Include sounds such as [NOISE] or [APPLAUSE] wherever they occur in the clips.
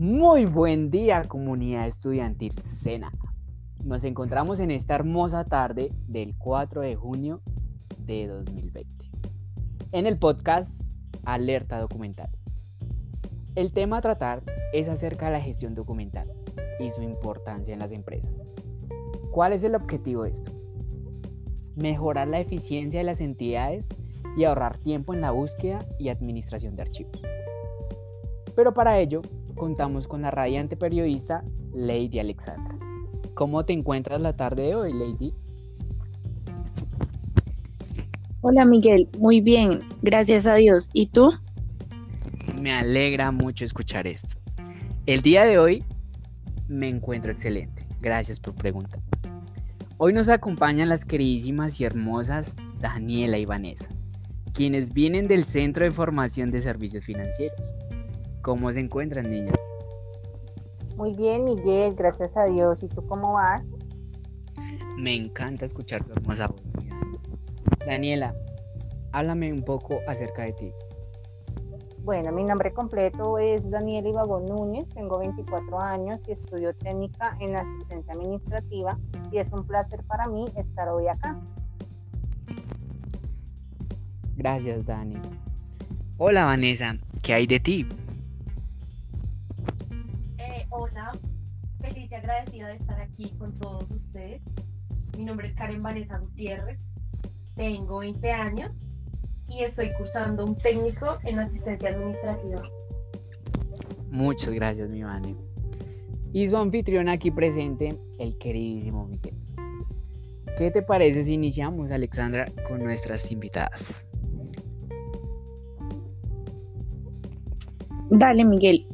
Muy buen día comunidad estudiantil SENA. Nos encontramos en esta hermosa tarde del 4 de junio de 2020 en el podcast Alerta Documental. El tema a tratar es acerca de la gestión documental y su importancia en las empresas. ¿Cuál es el objetivo de esto? Mejorar la eficiencia de las entidades y ahorrar tiempo en la búsqueda y administración de archivos. Pero para ello contamos con la radiante periodista Lady Alexandra. ¿Cómo te encuentras la tarde de hoy, Lady? Hola Miguel, muy bien, gracias a Dios. ¿Y tú? Me alegra mucho escuchar esto. El día de hoy me encuentro excelente. Gracias por preguntar. Hoy nos acompañan las queridísimas y hermosas Daniela y Vanessa, quienes vienen del Centro de Formación de Servicios Financieros. ¿Cómo se encuentran, niñas? Muy bien, Miguel, gracias a Dios. ¿Y tú cómo vas? Me encanta escuchar tu hermosa voz. Daniela, háblame un poco acerca de ti. Bueno, mi nombre completo es Daniela Ibagón Núñez, tengo 24 años y estudio técnica en asistencia administrativa y es un placer para mí estar hoy acá. Gracias, Dani. Hola, Vanessa, ¿qué hay de ti? Hola, feliz y agradecida de estar aquí con todos ustedes. Mi nombre es Karen Vanessa Gutiérrez, tengo 20 años y estoy cursando un técnico en asistencia administrativa. Muchas gracias, mi Vane. Y su anfitrión aquí presente, el queridísimo Miguel. ¿Qué te parece si iniciamos, Alexandra, con nuestras invitadas? Dale, Miguel.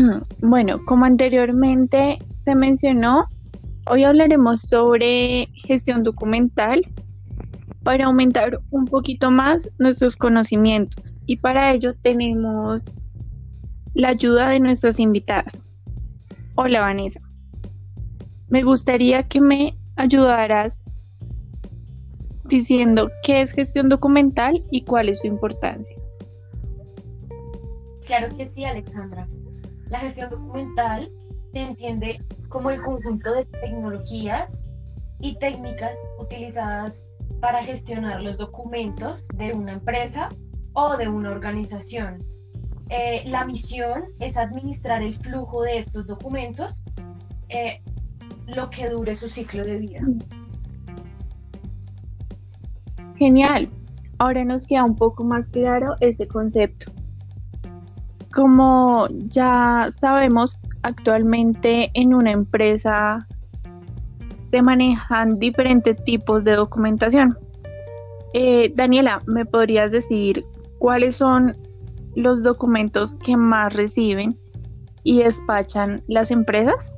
[CLEARS THROAT] Bueno, como anteriormente se mencionó, hoy hablaremos sobre gestión documental para aumentar un poquito más nuestros conocimientos y para ello tenemos la ayuda de nuestras invitadas. Hola Vanessa, me gustaría que me ayudaras diciendo qué es gestión documental y cuál es su importancia. Claro que sí, Alexandra. La gestión documental se entiende como el conjunto de tecnologías y técnicas utilizadas para gestionar los documentos de una empresa o de una organización. Eh, la misión es administrar el flujo de estos documentos eh, lo que dure su ciclo de vida. Genial. Ahora nos queda un poco más claro ese concepto. Como ya sabemos, actualmente en una empresa se manejan diferentes tipos de documentación. Eh, Daniela, ¿me podrías decir cuáles son los documentos que más reciben y despachan las empresas?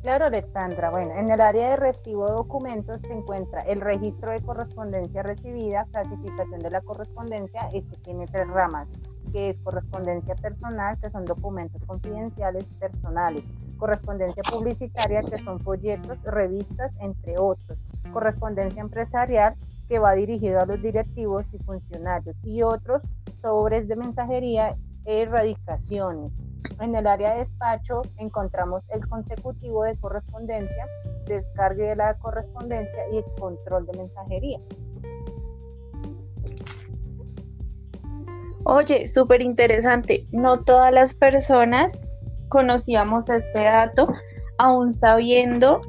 Claro, Alexandra. Bueno, en el área de recibo de documentos se encuentra el registro de correspondencia recibida, clasificación de la correspondencia, este tiene tres ramas, que es correspondencia personal, que son documentos confidenciales personales, correspondencia publicitaria, que son folletos, revistas, entre otros, correspondencia empresarial, que va dirigido a los directivos y funcionarios, y otros sobres de mensajería e erradicaciones. En el área de despacho encontramos el consecutivo de correspondencia, descargue de la correspondencia y el control de mensajería. Oye, súper interesante. No todas las personas conocíamos este dato, aún sabiendo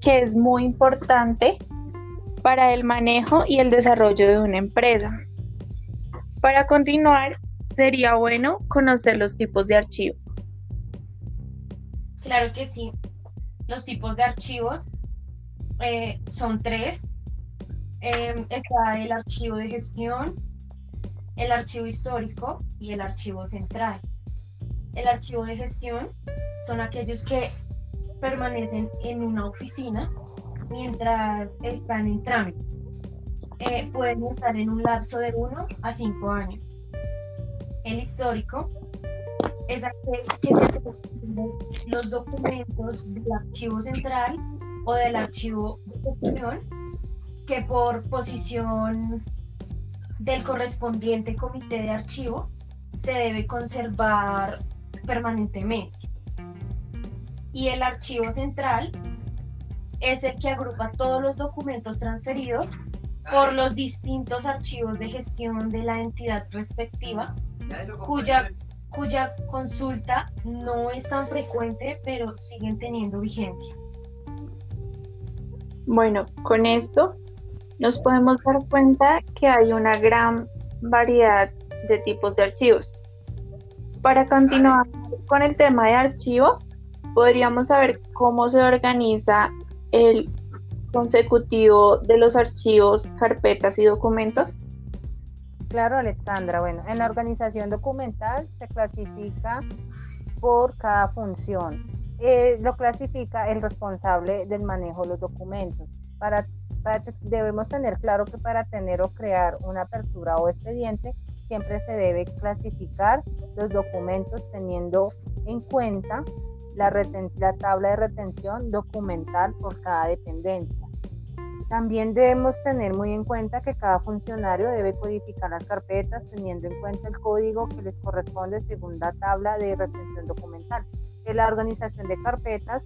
que es muy importante para el manejo y el desarrollo de una empresa. Para continuar, sería bueno conocer los tipos de archivos. Claro que sí. Los tipos de archivos eh, son tres. Em, está el archivo de gestión, el archivo histórico y el archivo central. El archivo de gestión son aquellos que permanecen en una oficina mientras están en trámite. Eh, pueden estar en un lapso de uno a cinco años. El histórico es aquel que se los documentos del archivo central o del archivo de gestión que por posición del correspondiente comité de archivo se debe conservar permanentemente. Y el archivo central es el que agrupa todos los documentos transferidos por los distintos archivos de gestión de la entidad respectiva, cuya, cuya consulta no es tan frecuente, pero siguen teniendo vigencia. Bueno, con esto nos podemos dar cuenta que hay una gran variedad de tipos de archivos. Para continuar con el tema de archivo, podríamos saber cómo se organiza el consecutivo de los archivos, carpetas y documentos? Claro, Alexandra. Bueno, en la organización documental se clasifica por cada función. Eh, lo clasifica el responsable del manejo de los documentos. Para, debemos tener claro que para tener o crear una apertura o expediente, siempre se debe clasificar los documentos teniendo en cuenta la, la tabla de retención documental por cada dependencia. También debemos tener muy en cuenta que cada funcionario debe codificar las carpetas teniendo en cuenta el código que les corresponde según la tabla de retención documental. En la organización de carpetas,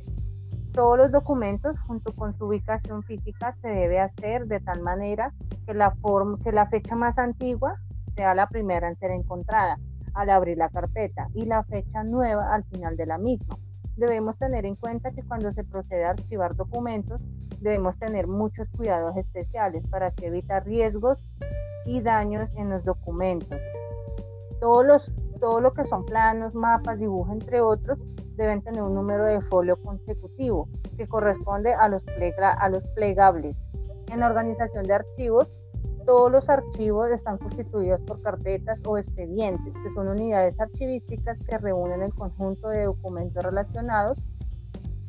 todos los documentos junto con su ubicación física se debe hacer de tal manera que la, fecha más antigua sea la primera en ser encontrada al abrir la carpeta y la fecha nueva al final de la misma. Debemos tener en cuenta que cuando se procede a archivar documentos, debemos tener muchos cuidados especiales para así evitar riesgos y daños en los documentos. Todos los, todo lo que son planos, mapas, dibujos, entre otros, deben tener un número de folio consecutivo que corresponde a los, a los plegables. En la organización de archivos, todos los archivos están constituidos por carpetas o expedientes, que son unidades archivísticas que reúnen el conjunto de documentos relacionados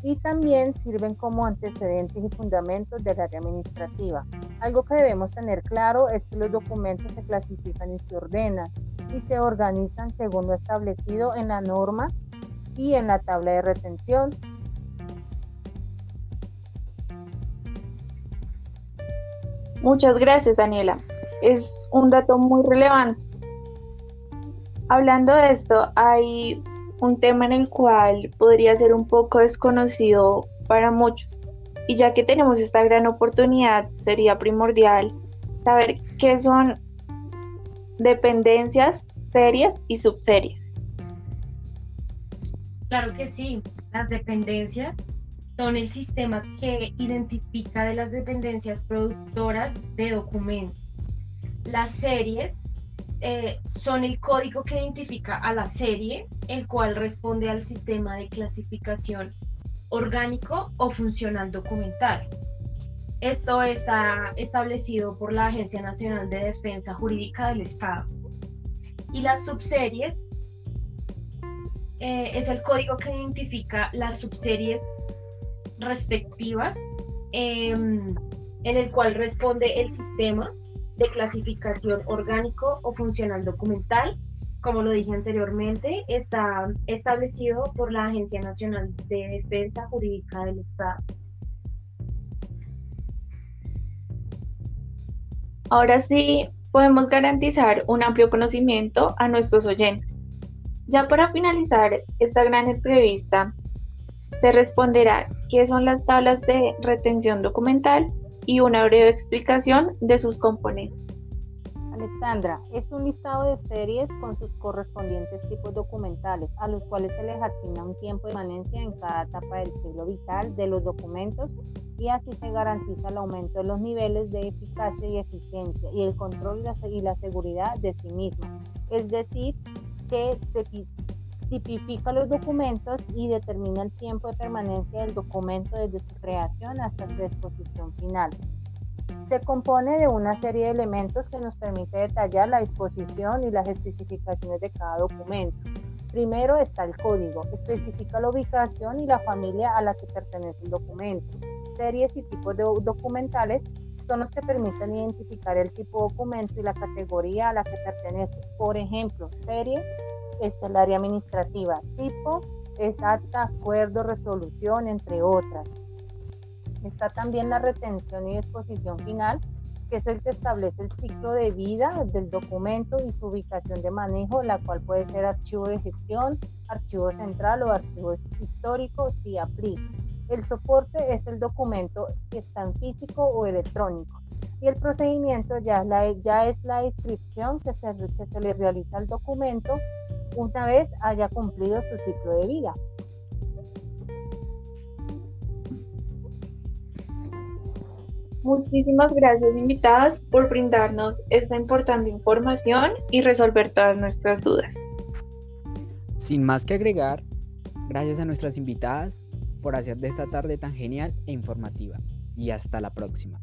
y también sirven como antecedentes y fundamentos del área administrativa. Algo que debemos tener claro es que los documentos se clasifican y se ordenan y se organizan según lo establecido en la norma y en la tabla de retención. Muchas gracias, Daniela. Es un dato muy relevante. Hablando de esto, hay un tema en el cual podría ser un poco desconocido para muchos. Y ya que tenemos esta gran oportunidad, sería primordial saber qué son dependencias, series y subseries. Claro que sí, las dependencias son el sistema que identifica de las dependencias productoras de documentos. Las series eh, son el código que identifica a la serie, el cual responde al sistema de clasificación orgánico o funcional documental. Esto está establecido por la Agencia Nacional de Defensa Jurídica del Estado. Y las subseries eh, es el código que identifica las subseries respectivas em, en el cual responde el sistema de clasificación orgánico o funcional documental. Como lo dije anteriormente, está establecido por la Agencia Nacional de Defensa Jurídica del Estado. Ahora sí, podemos garantizar un amplio conocimiento a nuestros oyentes. Ya para finalizar esta gran entrevista, se responderá qué son las tablas de retención documental y una breve explicación de sus componentes. Alexandra, es un listado de series con sus correspondientes tipos documentales, a los cuales se les asigna un tiempo de permanencia en cada etapa del ciclo vital de los documentos y así se garantiza el aumento de los niveles de eficacia y eficiencia y el control y la seguridad de sí misma. Es decir, que se tipifica los documentos y determina el tiempo de permanencia del documento desde su creación hasta su exposición final. Se compone de una serie de elementos que nos permite detallar la disposición y las especificaciones de cada documento. Primero está el código, especifica la ubicación y la familia a la que pertenece el documento. Series y tipos documentales son los que permiten identificar el tipo de documento y la categoría a la que pertenece. Por ejemplo, serie es el área administrativa, tipo es acta, acuerdo, resolución, entre otras. Está también la retención y disposición final, que es el que establece el ciclo de vida del documento y su ubicación de manejo, la cual puede ser archivo de gestión, archivo central o archivo histórico si aplica. El soporte es el documento que está en físico o electrónico. Y el procedimiento ya, la, ya es la inscripción que se, que se le realiza al documento una vez haya cumplido su ciclo de vida. Muchísimas gracias invitadas por brindarnos esta importante información y resolver todas nuestras dudas. Sin más que agregar, gracias a nuestras invitadas por hacer de esta tarde tan genial e informativa. Y hasta la próxima.